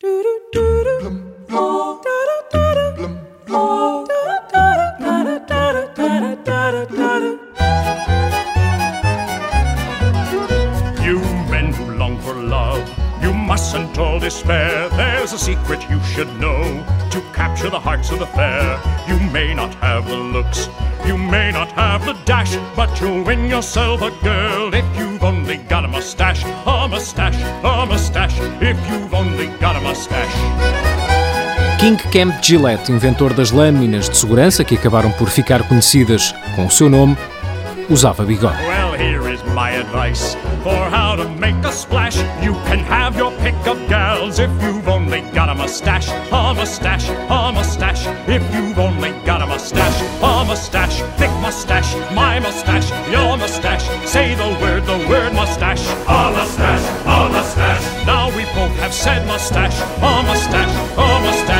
You men who long for love, you mustn't all despair. There's a secret you should know to capture the hearts of the fair. You may not have the looks, you may not have the dash, but you'll win yourself a girl if you've only got a mustache, a mustache, a mustache, if you've only mustache. King Kemp Gillette, inventor das lâminas de segurança que acabaram por ficar conhecidas com o seu nome, usava bigode. Well, here is my advice for how to make a splash. You can have your pick of gals if you've only got a mustache, a mustache, a mustache. If you've only got a mustache, a mustache, thick mustache, my mustache, your mustache. Say the word, the word mustache, a mustache, a mustache, a mustache.